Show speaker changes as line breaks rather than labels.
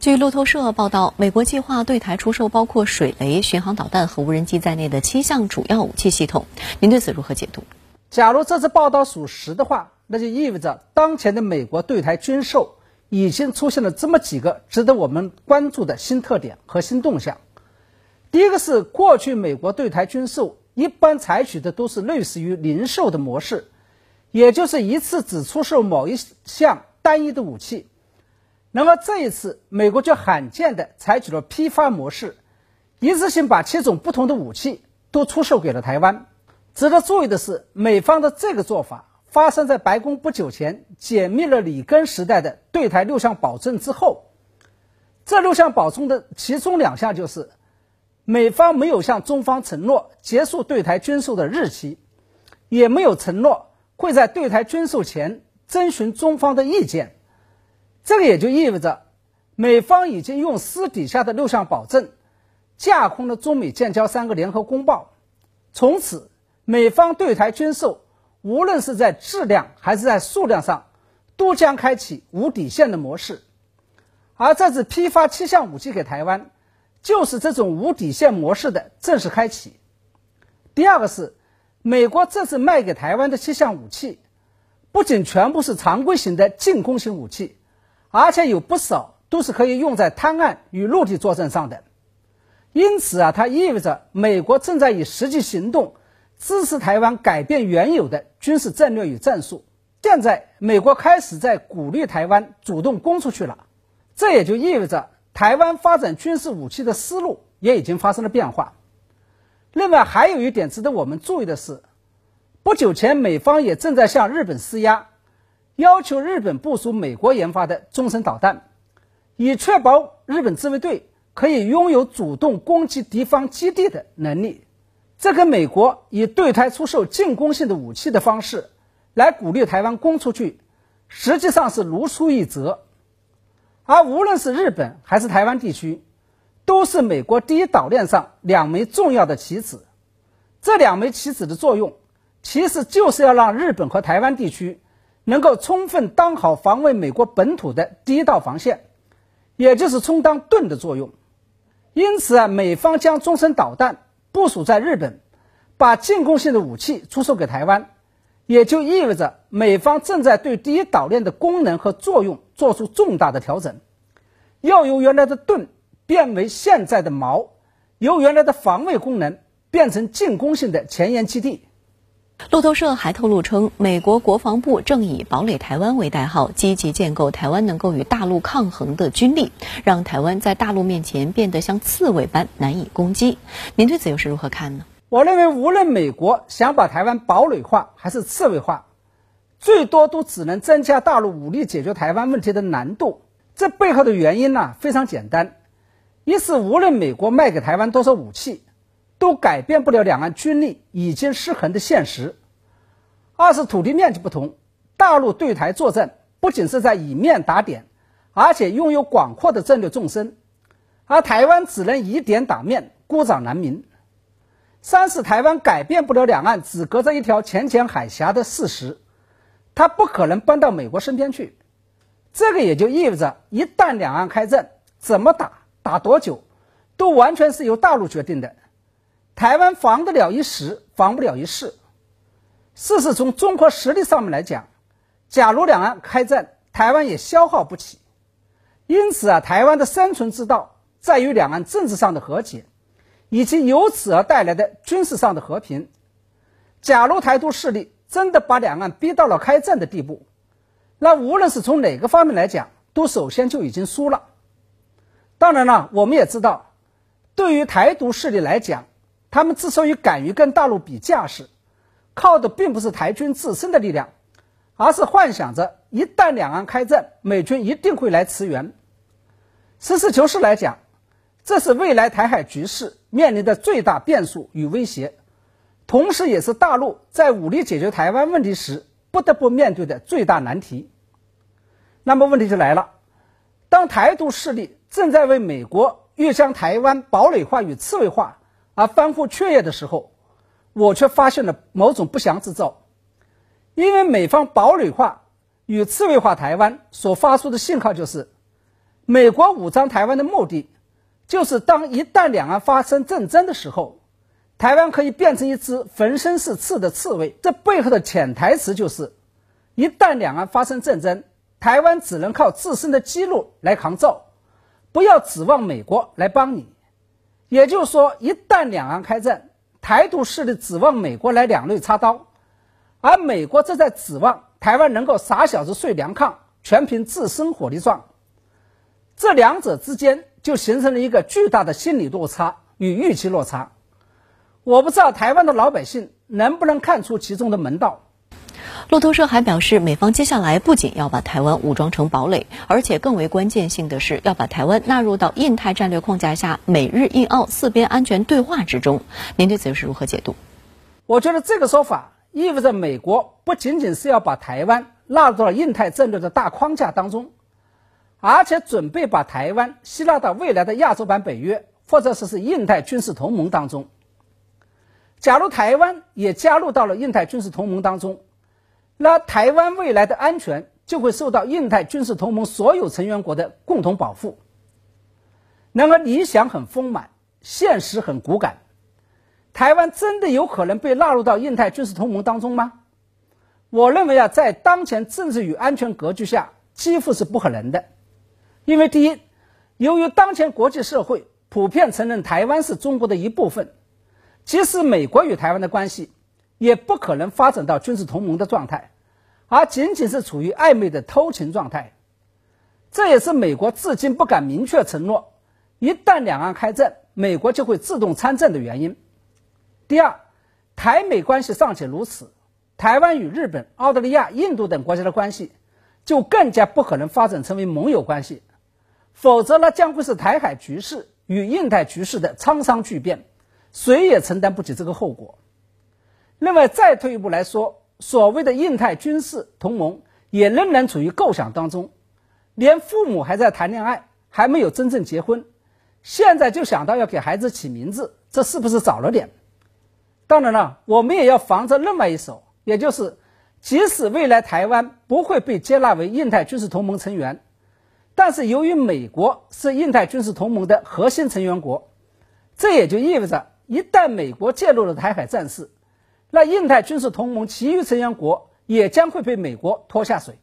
据路透社报道，美国计划对台出售包括水雷、巡航导弹和无人机在内的七项主要武器系统。您对此如何解读？
假如这次报道属实的话，那就意味着当前的美国对台军售已经出现了这么几个值得我们关注的新特点和新动向。第一个是，过去美国对台军售一般采取的都是类似于零售的模式，也就是一次只出售某一项单一的武器。那么这一次，美国就罕见的采取了批发模式，一次性把七种不同的武器都出售给了台湾。值得注意的是，美方的这个做法发生在白宫不久前解密了里根时代的对台六项保证之后。这六项保证的其中两项就是，美方没有向中方承诺结束对台军售的日期，也没有承诺会在对台军售前征询中方的意见。这个也就意味着，美方已经用私底下的六项保证，架空了中美建交三个联合公报。从此，美方对台军售，无论是在质量还是在数量上，都将开启无底线的模式。而这次批发七项武器给台湾，就是这种无底线模式的正式开启。第二个是，美国这次卖给台湾的七项武器，不仅全部是常规型的进攻型武器。而且有不少都是可以用在滩岸与陆地作战上的，因此啊，它意味着美国正在以实际行动支持台湾改变原有的军事战略与战术。现在，美国开始在鼓励台湾主动攻出去了，这也就意味着台湾发展军事武器的思路也已经发生了变化。另外，还有一点值得我们注意的是，不久前美方也正在向日本施压。要求日本部署美国研发的中程导弹，以确保日本自卫队可以拥有主动攻击敌方基地的能力。这跟美国以对台出售进攻性的武器的方式来鼓励台湾攻出去，实际上是如出一辙。而无论是日本还是台湾地区，都是美国第一岛链上两枚重要的棋子。这两枚棋子的作用，其实就是要让日本和台湾地区。能够充分当好防卫美国本土的第一道防线，也就是充当盾的作用。因此啊，美方将中程导弹部署在日本，把进攻性的武器出售给台湾，也就意味着美方正在对第一岛链的功能和作用做出重大的调整，要由原来的盾变为现在的矛，由原来的防卫功能变成进攻性的前沿基地。
路透社还透露称，美国国防部正以“堡垒台湾”为代号，积极建构台湾能够与大陆抗衡的军力，让台湾在大陆面前变得像刺猬般难以攻击。您对此又是如何看呢？
我认为，无论美国想把台湾堡垒化还是刺猬化，最多都只能增加大陆武力解决台湾问题的难度。这背后的原因呢，非常简单：一是无论美国卖给台湾多少武器。都改变不了两岸军力已经失衡的现实。二是土地面积不同，大陆对台作战不仅是在以面打点，而且拥有广阔的战略纵深，而台湾只能以点打面，孤掌难鸣。三是台湾改变不了两岸只隔着一条浅浅海峡的事实，它不可能搬到美国身边去。这个也就意味着，一旦两岸开战，怎么打、打多久，都完全是由大陆决定的。台湾防得了一时，防不了一世。事实从综合实力上面来讲，假如两岸开战，台湾也消耗不起。因此啊，台湾的生存之道在于两岸政治上的和解，以及由此而带来的军事上的和平。假如台独势力真的把两岸逼到了开战的地步，那无论是从哪个方面来讲，都首先就已经输了。当然了，我们也知道，对于台独势力来讲，他们之所以敢于跟大陆比架势，靠的并不是台军自身的力量，而是幻想着一旦两岸开战，美军一定会来驰援。实事求是来讲，这是未来台海局势面临的最大变数与威胁，同时也是大陆在武力解决台湾问题时不得不面对的最大难题。那么问题就来了，当台独势力正在为美国欲将台湾堡垒化与刺猬化。而翻覆雀跃的时候，我却发现了某种不祥之兆，因为美方堡垒化与刺猬化台湾所发出的信号就是，美国武装台湾的目的，就是当一旦两岸发生战争的时候，台湾可以变成一只浑身是刺的刺猬。这背后的潜台词就是，一旦两岸发生战争，台湾只能靠自身的肌肉来抗造，不要指望美国来帮你。也就是说，一旦两岸开战，台独势力指望美国来两肋插刀，而美国则在指望台湾能够傻小子睡凉炕，全凭自身火力壮。这两者之间就形成了一个巨大的心理落差与预期落差。我不知道台湾的老百姓能不能看出其中的门道。
路透社还表示，美方接下来不仅要把台湾武装成堡垒，而且更为关键性的是要把台湾纳入到印太战略框架下美日印澳四边安全对话之中。您对此又是如何解读？
我觉得这个说法意味着美国不仅仅是要把台湾纳入到印太战略的大框架当中，而且准备把台湾吸纳到未来的亚洲版北约，或者说是印太军事同盟当中。假如台湾也加入到了印太军事同盟当中，那台湾未来的安全就会受到印太军事同盟所有成员国的共同保护。然而，理想很丰满，现实很骨感。台湾真的有可能被纳入到印太军事同盟当中吗？我认为啊，在当前政治与安全格局下，几乎是不可能的。因为第一，由于当前国际社会普遍承认台湾是中国的一部分，即使美国与台湾的关系。也不可能发展到军事同盟的状态，而仅仅是处于暧昧的偷情状态。这也是美国至今不敢明确承诺，一旦两岸开战，美国就会自动参战的原因。第二，台美关系尚且如此，台湾与日本、澳大利亚、印度等国家的关系就更加不可能发展成为盟友关系，否则那将会是台海局势与印太局势的沧桑巨变，谁也承担不起这个后果。另外，再退一步来说，所谓的印太军事同盟也仍然处于构想当中，连父母还在谈恋爱，还没有真正结婚，现在就想到要给孩子起名字，这是不是早了点？当然了，我们也要防着另外一手，也就是，即使未来台湾不会被接纳为印太军事同盟成员，但是由于美国是印太军事同盟的核心成员国，这也就意味着，一旦美国介入了台海战事，那印太军事同盟其余成员国也将会被美国拖下水。